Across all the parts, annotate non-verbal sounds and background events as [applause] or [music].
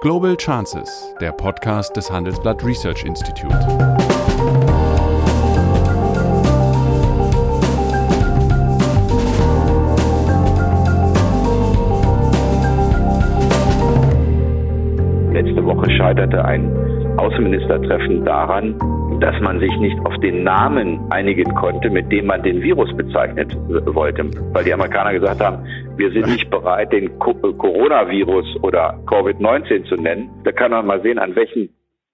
Global Chances, der Podcast des Handelsblatt Research Institute. Letzte Woche scheiterte ein Außenministertreffen daran, dass man sich nicht auf den Namen einigen konnte, mit dem man den Virus bezeichnet wollte. Weil die Amerikaner gesagt haben, wir sind nicht bereit, den Coronavirus oder Covid-19 zu nennen. Da kann man mal sehen, an welchen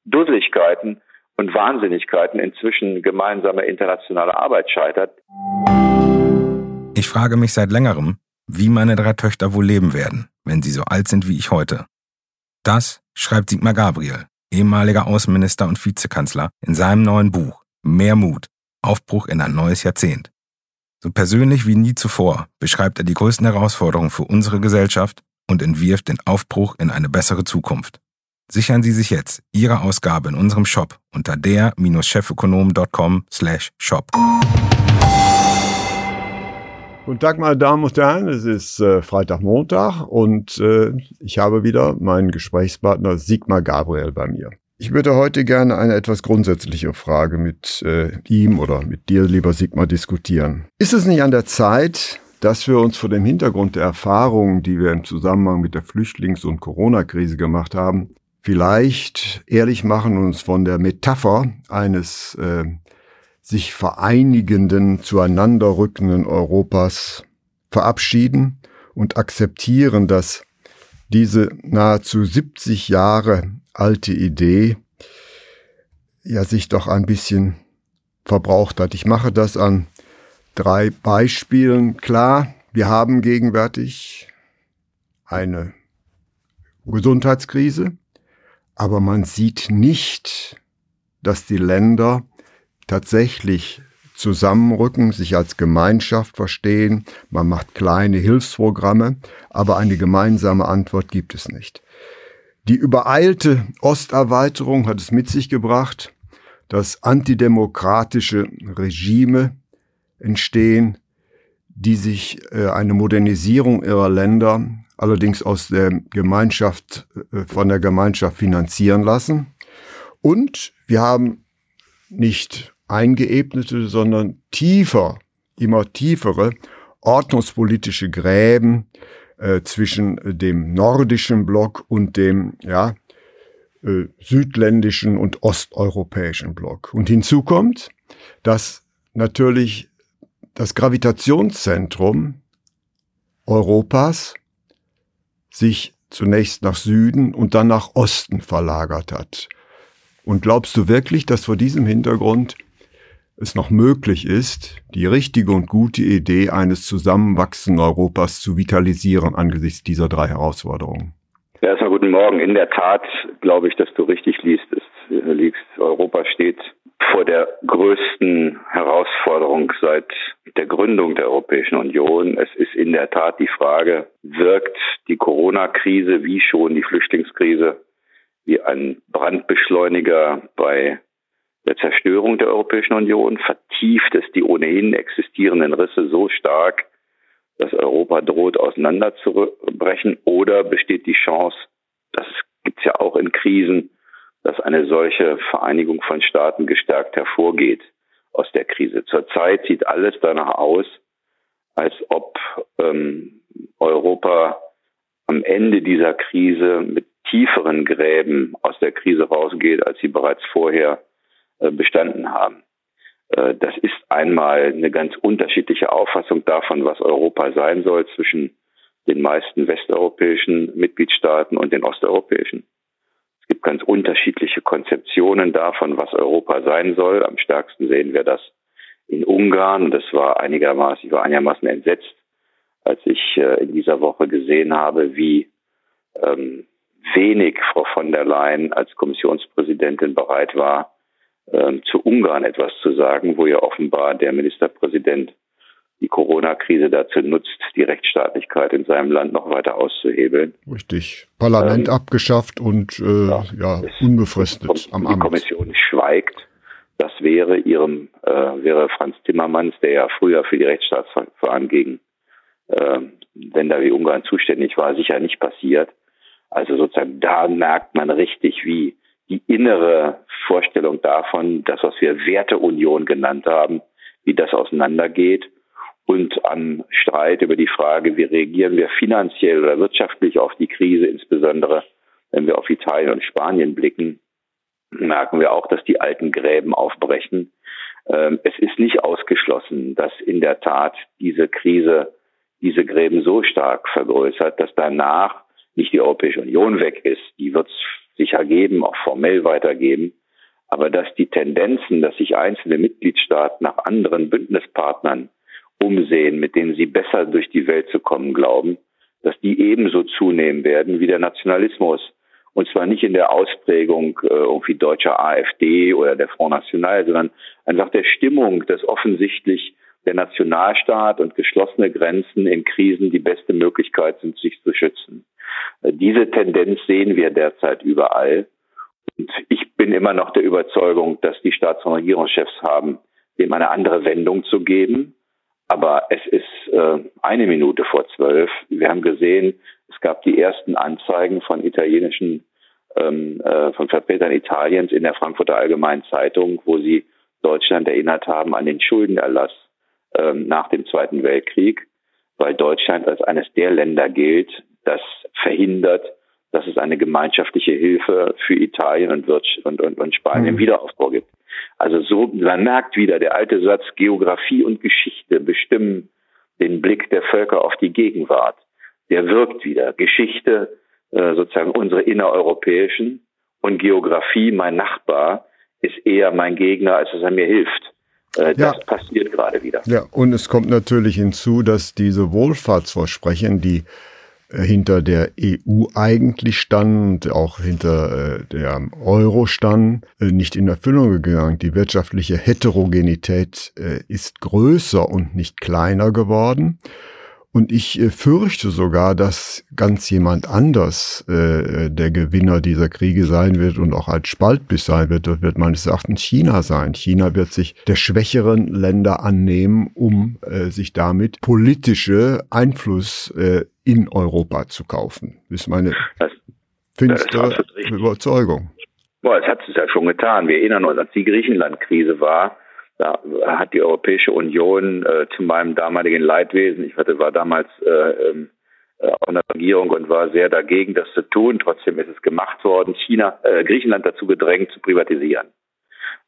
Dusseligkeiten und Wahnsinnigkeiten inzwischen gemeinsame internationale Arbeit scheitert. Ich frage mich seit längerem, wie meine drei Töchter wohl leben werden, wenn sie so alt sind wie ich heute. Das schreibt Sigmar Gabriel, ehemaliger Außenminister und Vizekanzler, in seinem neuen Buch Mehr Mut, Aufbruch in ein neues Jahrzehnt. So persönlich wie nie zuvor beschreibt er die größten Herausforderungen für unsere Gesellschaft und entwirft den Aufbruch in eine bessere Zukunft. Sichern Sie sich jetzt Ihre Ausgabe in unserem Shop unter der-chefökonom.com/shop. Guten Tag, meine Damen und Herren. Es ist äh, Freitag, Montag und äh, ich habe wieder meinen Gesprächspartner Sigmar Gabriel bei mir. Ich würde heute gerne eine etwas grundsätzliche Frage mit äh, ihm oder mit dir, lieber Sigmar, diskutieren. Ist es nicht an der Zeit, dass wir uns vor dem Hintergrund der Erfahrungen, die wir im Zusammenhang mit der Flüchtlings- und Corona-Krise gemacht haben, vielleicht ehrlich machen und uns von der Metapher eines äh, sich vereinigenden, zueinander rückenden Europas verabschieden und akzeptieren, dass diese nahezu 70 Jahre alte Idee ja sich doch ein bisschen verbraucht hat. Ich mache das an drei Beispielen klar. Wir haben gegenwärtig eine Gesundheitskrise, aber man sieht nicht, dass die Länder tatsächlich zusammenrücken, sich als Gemeinschaft verstehen. Man macht kleine Hilfsprogramme, aber eine gemeinsame Antwort gibt es nicht. Die übereilte Osterweiterung hat es mit sich gebracht, dass antidemokratische Regime entstehen, die sich äh, eine Modernisierung ihrer Länder allerdings aus der Gemeinschaft, äh, von der Gemeinschaft finanzieren lassen. Und wir haben nicht eingeebnete, sondern tiefer, immer tiefere ordnungspolitische Gräben äh, zwischen dem nordischen Block und dem ja, äh, südländischen und osteuropäischen Block. Und hinzu kommt, dass natürlich das Gravitationszentrum Europas sich zunächst nach Süden und dann nach Osten verlagert hat. Und glaubst du wirklich, dass vor diesem Hintergrund es noch möglich ist, die richtige und gute Idee eines zusammenwachsenden Europas zu vitalisieren angesichts dieser drei Herausforderungen? Ja, erstmal guten Morgen. In der Tat glaube ich, dass du richtig liest. Es, äh, liegst. Europa steht vor der größten Herausforderung seit der Gründung der Europäischen Union. Es ist in der Tat die Frage, wirkt die Corona-Krise wie schon die Flüchtlingskrise wie ein Brandbeschleuniger bei der Zerstörung der Europäischen Union, vertieft es die ohnehin existierenden Risse so stark, dass Europa droht auseinanderzubrechen oder besteht die Chance, das gibt es ja auch in Krisen, dass eine solche Vereinigung von Staaten gestärkt hervorgeht aus der Krise. Zurzeit sieht alles danach aus, als ob ähm, Europa am Ende dieser Krise mit tieferen Gräben aus der Krise rausgeht, als sie bereits vorher bestanden haben. Äh, das ist einmal eine ganz unterschiedliche Auffassung davon, was Europa sein soll zwischen den meisten westeuropäischen Mitgliedstaaten und den osteuropäischen. Es gibt ganz unterschiedliche Konzeptionen davon, was Europa sein soll. Am stärksten sehen wir das in Ungarn. Das war einigermaßen, ich war einigermaßen entsetzt, als ich äh, in dieser Woche gesehen habe, wie ähm, wenig Frau von der Leyen als Kommissionspräsidentin bereit war, ähm, zu Ungarn etwas zu sagen, wo ja offenbar der Ministerpräsident die Corona-Krise dazu nutzt, die Rechtsstaatlichkeit in seinem Land noch weiter auszuhebeln. Richtig. Parlament ähm, abgeschafft und äh, ja, ja unbefristet am Amt. Die Kommission schweigt. Das wäre ihrem, äh, wäre Franz Timmermans, der ja früher für die Rechtsstaatsverfahren gegen äh, Länder wie Ungarn zuständig war, sicher nicht passiert. Also sozusagen da merkt man richtig, wie die innere Vorstellung davon, das, was wir Werteunion genannt haben, wie das auseinandergeht und am Streit über die Frage, wie reagieren wir finanziell oder wirtschaftlich auf die Krise, insbesondere wenn wir auf Italien und Spanien blicken, merken wir auch, dass die alten Gräben aufbrechen. Ähm, es ist nicht ausgeschlossen, dass in der Tat diese Krise diese Gräben so stark vergrößert, dass danach nicht die Europäische Union weg ist. Die wird es sicher geben, auch formell weitergeben. Aber dass die Tendenzen, dass sich einzelne Mitgliedstaaten nach anderen Bündnispartnern umsehen, mit denen sie besser durch die Welt zu kommen glauben, dass die ebenso zunehmen werden wie der Nationalismus. Und zwar nicht in der Ausprägung äh, irgendwie deutscher AfD oder der Front National, sondern einfach der Stimmung, dass offensichtlich der Nationalstaat und geschlossene Grenzen in Krisen die beste Möglichkeit sind, sich zu schützen. Äh, diese Tendenz sehen wir derzeit überall. Und ich bin immer noch der Überzeugung, dass die Staats- und Regierungschefs haben, dem eine andere Wendung zu geben. Aber es ist äh, eine Minute vor zwölf. Wir haben gesehen, es gab die ersten Anzeigen von italienischen, ähm, äh, von Vertretern Italiens in der Frankfurter Allgemeinen Zeitung, wo sie Deutschland erinnert haben an den Schuldenerlass ähm, nach dem Zweiten Weltkrieg, weil Deutschland als eines der Länder gilt, das verhindert, dass es eine gemeinschaftliche Hilfe für Italien und, und, und, und Spanien mhm. Wiederaufbau gibt. Also so, man merkt wieder, der alte Satz, Geografie und Geschichte bestimmen den Blick der Völker auf die Gegenwart. Der wirkt wieder. Geschichte, äh, sozusagen unsere innereuropäischen und Geografie, mein Nachbar, ist eher mein Gegner, als dass er mir hilft. Äh, das ja. passiert gerade wieder. Ja, und es kommt natürlich hinzu, dass diese Wohlfahrtsversprechen, die äh, hinter der EU eigentlich standen und auch hinter äh, der Euro standen, äh, nicht in Erfüllung gegangen. Die wirtschaftliche Heterogenität ist größer und nicht kleiner geworden. Und ich äh, fürchte sogar, dass ganz jemand anders äh, der Gewinner dieser Kriege sein wird und auch als Spaltbiss sein wird. Das wird meines Erachtens China sein. China wird sich der schwächeren Länder annehmen, um äh, sich damit politische Einfluss äh, in Europa zu kaufen. Das ist meine das, finstere das Überzeugung. Boah, es hat es ja schon getan. Wir erinnern uns, als die Griechenland-Krise war, da hat die Europäische Union äh, zu meinem damaligen Leidwesen, ich hatte, war damals äh, ähm, äh, auch in der Regierung und war sehr dagegen, das zu tun. Trotzdem ist es gemacht worden, China, äh, Griechenland dazu gedrängt, zu privatisieren.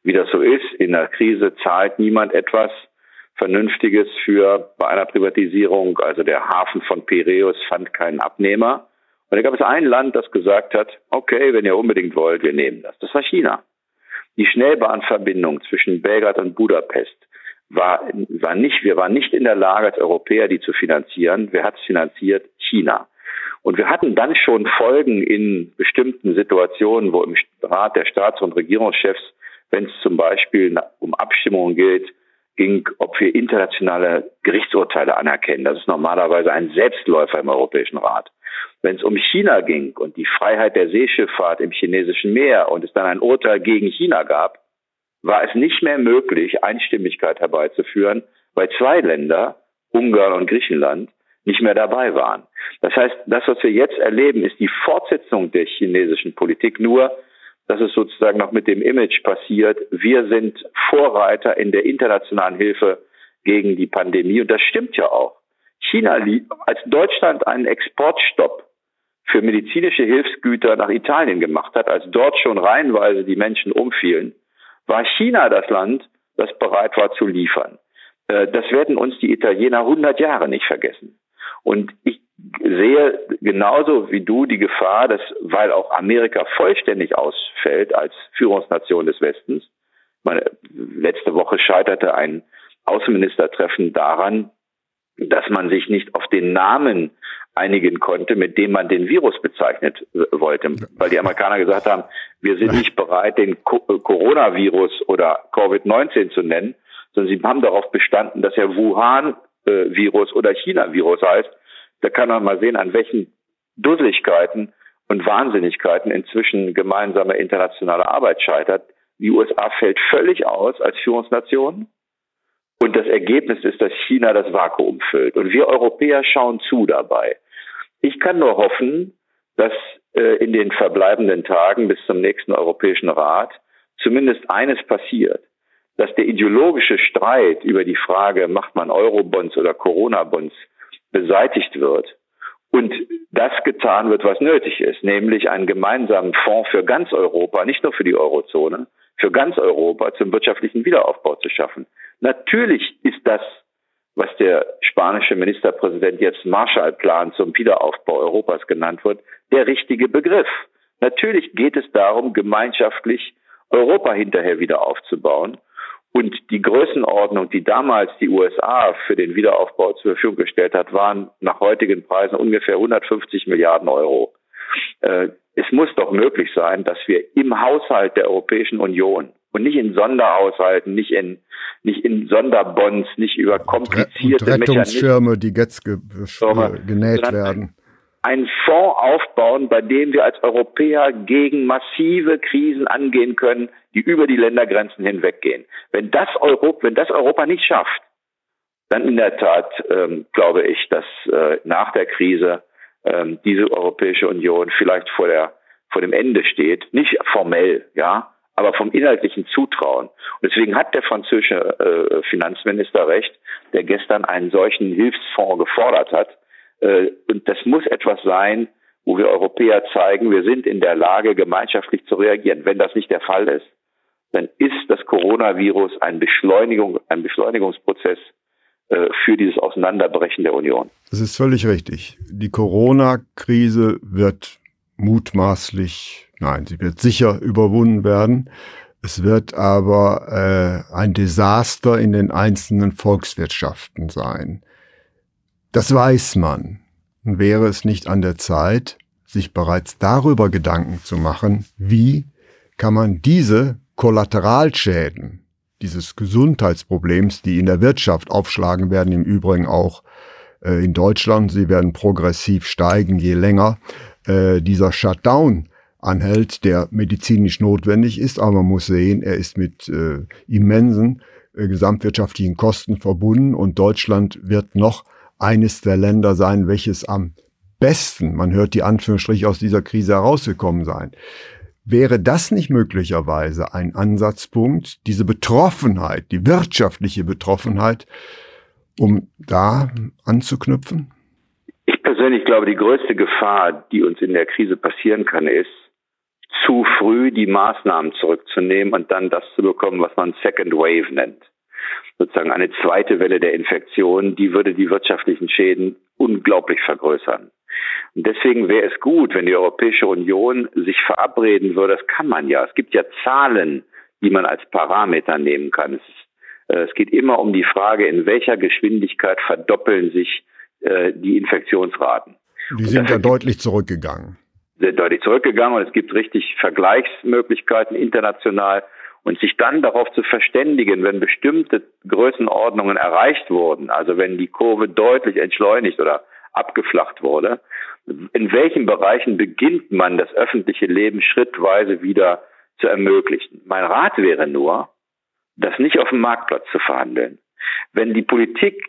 Wie das so ist, in der Krise zahlt niemand etwas Vernünftiges für bei einer Privatisierung. Also der Hafen von Piräus fand keinen Abnehmer. Und da gab es ein Land, das gesagt hat, okay, wenn ihr unbedingt wollt, wir nehmen das. Das war China. Die Schnellbahnverbindung zwischen Belgrad und Budapest war, war nicht, wir waren nicht in der Lage als Europäer, die zu finanzieren. Wer hat es finanziert? China. Und wir hatten dann schon Folgen in bestimmten Situationen, wo im Rat der Staats- und Regierungschefs, wenn es zum Beispiel um Abstimmungen geht, ging, ob wir internationale Gerichtsurteile anerkennen. Das ist normalerweise ein Selbstläufer im Europäischen Rat. Wenn es um China ging und die Freiheit der Seeschifffahrt im chinesischen Meer und es dann ein Urteil gegen China gab, war es nicht mehr möglich, Einstimmigkeit herbeizuführen, weil zwei Länder, Ungarn und Griechenland, nicht mehr dabei waren. Das heißt, das, was wir jetzt erleben, ist die Fortsetzung der chinesischen Politik, nur dass es sozusagen noch mit dem Image passiert, wir sind Vorreiter in der internationalen Hilfe gegen die Pandemie. Und das stimmt ja auch. China, als Deutschland einen Exportstopp für medizinische Hilfsgüter nach Italien gemacht hat, als dort schon reihenweise die Menschen umfielen, war China das Land, das bereit war zu liefern. Äh, das werden uns die Italiener 100 Jahre nicht vergessen. Und ich sehe genauso wie du die Gefahr, dass, weil auch Amerika vollständig ausfällt als Führungsnation des Westens, meine, letzte Woche scheiterte ein Außenministertreffen daran, dass man sich nicht auf den Namen einigen konnte, mit dem man den Virus bezeichnet wollte. Weil die Amerikaner gesagt haben, wir sind nicht bereit, den äh, Coronavirus oder Covid-19 zu nennen, sondern sie haben darauf bestanden, dass er Wuhan-Virus oder China-Virus heißt. Da kann man mal sehen, an welchen Dusseligkeiten und Wahnsinnigkeiten inzwischen gemeinsame internationale Arbeit scheitert. Die USA fällt völlig aus als Führungsnation. Und das Ergebnis ist, dass China das Vakuum füllt. Und wir Europäer schauen zu dabei. Ich kann nur hoffen, dass äh, in den verbleibenden Tagen bis zum nächsten Europäischen Rat zumindest eines passiert, dass der ideologische Streit über die Frage, macht man Eurobonds oder Corona-Bonds, beseitigt wird und das getan wird, was nötig ist, nämlich einen gemeinsamen Fonds für ganz Europa, nicht nur für die Eurozone, für ganz Europa zum wirtschaftlichen Wiederaufbau zu schaffen. Natürlich ist das, was der spanische Ministerpräsident jetzt Marshallplan zum Wiederaufbau Europas genannt wird, der richtige Begriff. Natürlich geht es darum, gemeinschaftlich Europa hinterher wieder aufzubauen. Und die Größenordnung, die damals die USA für den Wiederaufbau zur Verfügung gestellt hat, waren nach heutigen Preisen ungefähr 150 Milliarden Euro. Äh, es muss doch möglich sein, dass wir im Haushalt der Europäischen Union und nicht in Sonderhaushalten, nicht in nicht in Sonderbonds, nicht über komplizierte und Rettungsschirme, die jetzt ge genäht werden einen Fonds aufbauen, bei dem wir als Europäer gegen massive Krisen angehen können, die über die Ländergrenzen hinweggehen. Wenn das Europa, wenn das Europa nicht schafft, dann in der Tat ähm, glaube ich, dass äh, nach der Krise ähm, diese Europäische Union vielleicht vor der vor dem Ende steht, nicht formell, ja, aber vom inhaltlichen Zutrauen. Und deswegen hat der französische äh, Finanzminister recht, der gestern einen solchen Hilfsfonds gefordert hat, äh, und das muss etwas sein, wo wir Europäer zeigen, wir sind in der Lage, gemeinschaftlich zu reagieren. Wenn das nicht der Fall ist, dann ist das Coronavirus ein, Beschleunigung, ein Beschleunigungsprozess äh, für dieses Auseinanderbrechen der Union. Das ist völlig richtig. Die Corona-Krise wird mutmaßlich, nein, sie wird sicher überwunden werden. Es wird aber äh, ein Desaster in den einzelnen Volkswirtschaften sein. Das weiß man. Und wäre es nicht an der Zeit, sich bereits darüber Gedanken zu machen, wie kann man diese Kollateralschäden dieses Gesundheitsproblems, die in der Wirtschaft aufschlagen werden, im Übrigen auch äh, in Deutschland, sie werden progressiv steigen, je länger äh, dieser Shutdown anhält, der medizinisch notwendig ist, aber man muss sehen, er ist mit äh, immensen äh, gesamtwirtschaftlichen Kosten verbunden und Deutschland wird noch eines der Länder sein, welches am besten, man hört die Anführungsstriche aus dieser Krise herausgekommen sein. Wäre das nicht möglicherweise ein Ansatzpunkt, diese Betroffenheit, die wirtschaftliche Betroffenheit, um da anzuknüpfen? Ich persönlich glaube, die größte Gefahr, die uns in der Krise passieren kann, ist, zu früh die Maßnahmen zurückzunehmen und dann das zu bekommen, was man Second Wave nennt sozusagen eine zweite Welle der Infektion, die würde die wirtschaftlichen Schäden unglaublich vergrößern. Und deswegen wäre es gut, wenn die Europäische Union sich verabreden würde. Das kann man ja. Es gibt ja Zahlen, die man als Parameter nehmen kann. Es, äh, es geht immer um die Frage, in welcher Geschwindigkeit verdoppeln sich äh, die Infektionsraten. Die sind ja deutlich zurückgegangen. Sind deutlich zurückgegangen und es gibt richtig Vergleichsmöglichkeiten international und sich dann darauf zu verständigen, wenn bestimmte Größenordnungen erreicht wurden, also wenn die Kurve deutlich entschleunigt oder abgeflacht wurde, in welchen Bereichen beginnt man das öffentliche Leben schrittweise wieder zu ermöglichen. Mein Rat wäre nur, das nicht auf dem Marktplatz zu verhandeln. Wenn die Politik,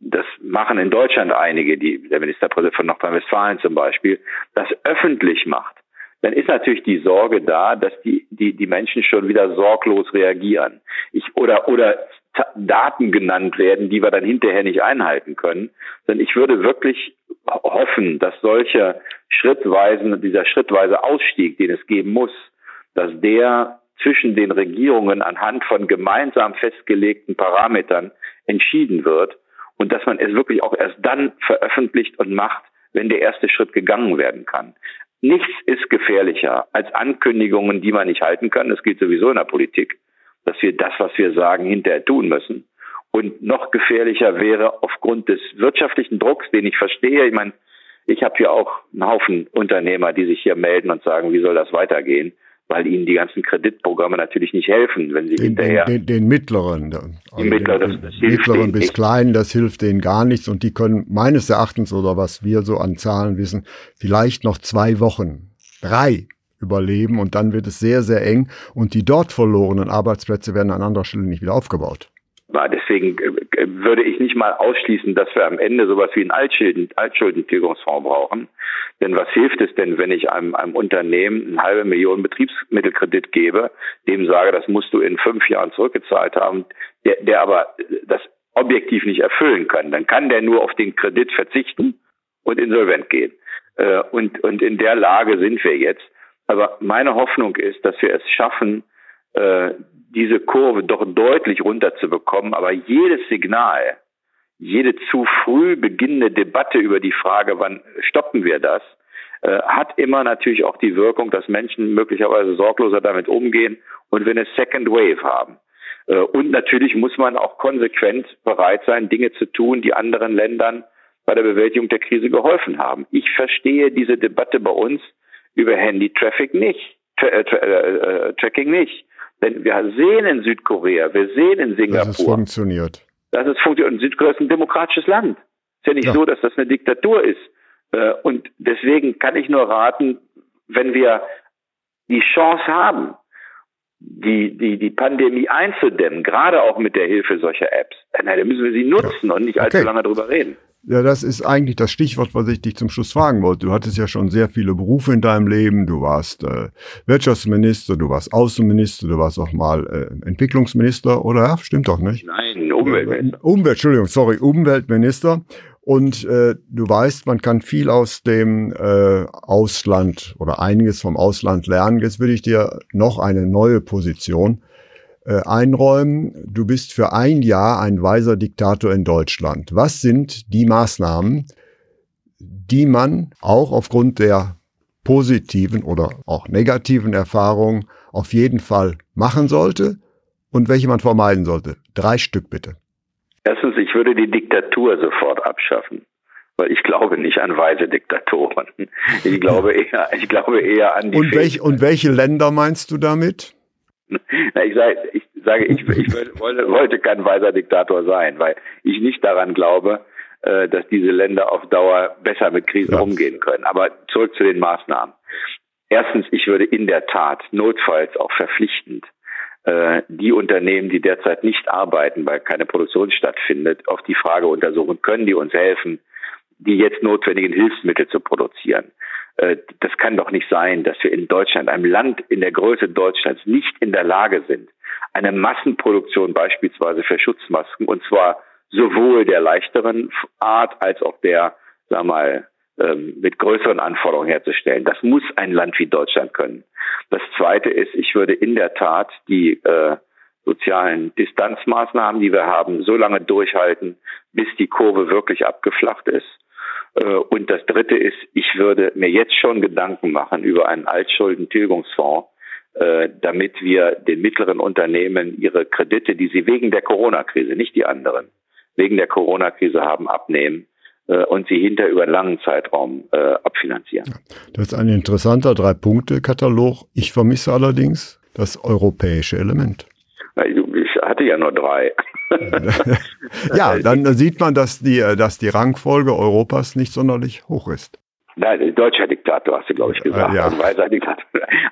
das machen in Deutschland einige, die, der Ministerpräsident von Nordrhein-Westfalen zum Beispiel, das öffentlich macht, dann ist natürlich die Sorge da, dass die, die, die Menschen schon wieder sorglos reagieren. Ich, oder, oder Daten genannt werden, die wir dann hinterher nicht einhalten können. Denn ich würde wirklich hoffen, dass solche schrittweisen, dieser schrittweise Ausstieg, den es geben muss, dass der zwischen den Regierungen anhand von gemeinsam festgelegten Parametern entschieden wird und dass man es wirklich auch erst dann veröffentlicht und macht, wenn der erste Schritt gegangen werden kann. Nichts ist gefährlicher als Ankündigungen, die man nicht halten kann. Das gilt sowieso in der Politik, dass wir das, was wir sagen, hinterher tun müssen. Und noch gefährlicher wäre aufgrund des wirtschaftlichen Drucks, den ich verstehe. Ich meine, ich habe hier auch einen Haufen Unternehmer, die sich hier melden und sagen, wie soll das weitergehen? Weil ihnen die ganzen Kreditprogramme natürlich nicht helfen, wenn sie den, hinterher den, den, den mittleren, also mittleren, den, das mittleren bis nicht. kleinen, das hilft denen gar nichts und die können meines Erachtens oder was wir so an Zahlen wissen, vielleicht noch zwei Wochen, drei überleben und dann wird es sehr sehr eng und die dort verlorenen Arbeitsplätze werden an anderer Stelle nicht wieder aufgebaut. Deswegen äh, würde ich nicht mal ausschließen, dass wir am Ende sowas wie einen Altschulden, Altschuldentügungsfonds brauchen. Denn was hilft es denn, wenn ich einem, einem Unternehmen eine halbe Million Betriebsmittelkredit gebe, dem sage, das musst du in fünf Jahren zurückgezahlt haben, der, der aber das objektiv nicht erfüllen kann. Dann kann der nur auf den Kredit verzichten und insolvent gehen. Äh, und, und in der Lage sind wir jetzt. Aber meine Hoffnung ist, dass wir es schaffen, äh, diese Kurve doch deutlich runterzubekommen. Aber jedes Signal, jede zu früh beginnende Debatte über die Frage, wann stoppen wir das, äh, hat immer natürlich auch die Wirkung, dass Menschen möglicherweise sorgloser damit umgehen und wir eine Second Wave haben. Äh, und natürlich muss man auch konsequent bereit sein, Dinge zu tun, die anderen Ländern bei der Bewältigung der Krise geholfen haben. Ich verstehe diese Debatte bei uns über Handy-Traffic nicht, äh, Tracking nicht. Denn wir sehen in Südkorea, wir sehen in Singapur. Dass es funktioniert. Dass es funktioniert. Und Südkorea ist ein demokratisches Land. Ist ja nicht ja. so, dass das eine Diktatur ist. Äh, und deswegen kann ich nur raten, wenn wir die Chance haben, die, die, die Pandemie einzudämmen, gerade auch mit der Hilfe solcher Apps, dann müssen wir sie nutzen ja. und nicht allzu okay. lange drüber reden. Ja, das ist eigentlich das Stichwort, was ich dich zum Schluss fragen wollte. Du hattest ja schon sehr viele Berufe in deinem Leben. Du warst äh, Wirtschaftsminister, du warst Außenminister, du warst auch mal äh, Entwicklungsminister, oder? Stimmt doch nicht? Nein, Umweltminister. Äh, Umwelt, Entschuldigung, sorry, Umweltminister. Und äh, du weißt, man kann viel aus dem äh, Ausland oder einiges vom Ausland lernen. Jetzt würde ich dir noch eine neue Position äh, einräumen. Du bist für ein Jahr ein weiser Diktator in Deutschland. Was sind die Maßnahmen, die man auch aufgrund der positiven oder auch negativen Erfahrungen auf jeden Fall machen sollte und welche man vermeiden sollte? Drei Stück bitte. Erstens, ich würde die Diktatur sofort abschaffen weil ich glaube nicht an weise Diktatoren. Ich glaube [laughs] eher, ich glaube eher an die. Und, welch, und welche Länder meinst du damit? Na, ich, sage, ich sage, ich, ich wollte, wollte kein weiser Diktator sein, weil ich nicht daran glaube, äh, dass diese Länder auf Dauer besser mit Krisen ja. umgehen können. Aber zurück zu den Maßnahmen. Erstens, ich würde in der Tat notfalls auch verpflichtend die Unternehmen, die derzeit nicht arbeiten, weil keine Produktion stattfindet, auf die Frage untersuchen, können die uns helfen, die jetzt notwendigen Hilfsmittel zu produzieren. Äh, das kann doch nicht sein, dass wir in Deutschland, einem Land in der Größe Deutschlands, nicht in der Lage sind, eine Massenproduktion beispielsweise für Schutzmasken, und zwar sowohl der leichteren Art als auch der, sag mal, ähm, mit größeren Anforderungen herzustellen. Das muss ein Land wie Deutschland können. Das Zweite ist, ich würde in der Tat die äh, sozialen Distanzmaßnahmen, die wir haben, so lange durchhalten, bis die Kurve wirklich abgeflacht ist. Äh, und das Dritte ist, ich würde mir jetzt schon Gedanken machen über einen Altschuldentilgungsfonds, äh, damit wir den mittleren Unternehmen ihre Kredite, die sie wegen der Corona-Krise, nicht die anderen, wegen der Corona-Krise haben, abnehmen und sie hinter über einen langen Zeitraum abfinanzieren. Das ist ein interessanter Drei-Punkte-Katalog. Ich vermisse allerdings das europäische Element. Ich hatte ja nur drei. [laughs] ja, dann sieht man, dass die, dass die Rangfolge Europas nicht sonderlich hoch ist. Nein, deutscher Diktator, hast du, glaube ich, gesagt. Ja. Also,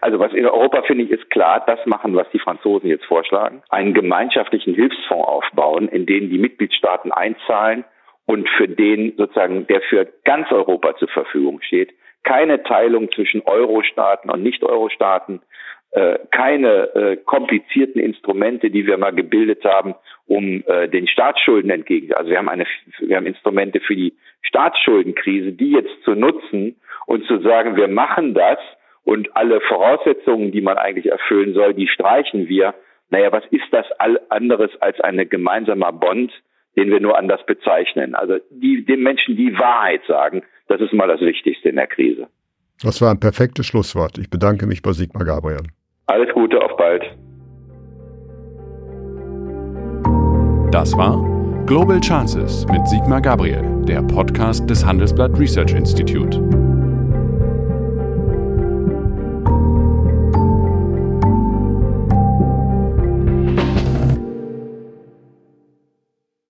also was in Europa, finde ich, ist klar, das machen, was die Franzosen jetzt vorschlagen. Einen gemeinschaftlichen Hilfsfonds aufbauen, in den die Mitgliedstaaten einzahlen und für den sozusagen, der für ganz Europa zur Verfügung steht. Keine Teilung zwischen Euro-Staaten und Nicht-Euro-Staaten, äh, keine äh, komplizierten Instrumente, die wir mal gebildet haben, um äh, den Staatsschulden entgegen. Also wir haben eine, wir haben Instrumente für die Staatsschuldenkrise, die jetzt zu nutzen und zu sagen, wir machen das und alle Voraussetzungen, die man eigentlich erfüllen soll, die streichen wir. Naja, was ist das all anderes als ein gemeinsamer Bond, den wir nur anders bezeichnen? Also die, den Menschen die Wahrheit sagen, das ist mal das Wichtigste in der Krise. Das war ein perfektes Schlusswort. Ich bedanke mich bei Sigmar Gabriel. Alles Gute, auf bald. Das war Global Chances mit Sigmar Gabriel, der Podcast des Handelsblatt Research Institute.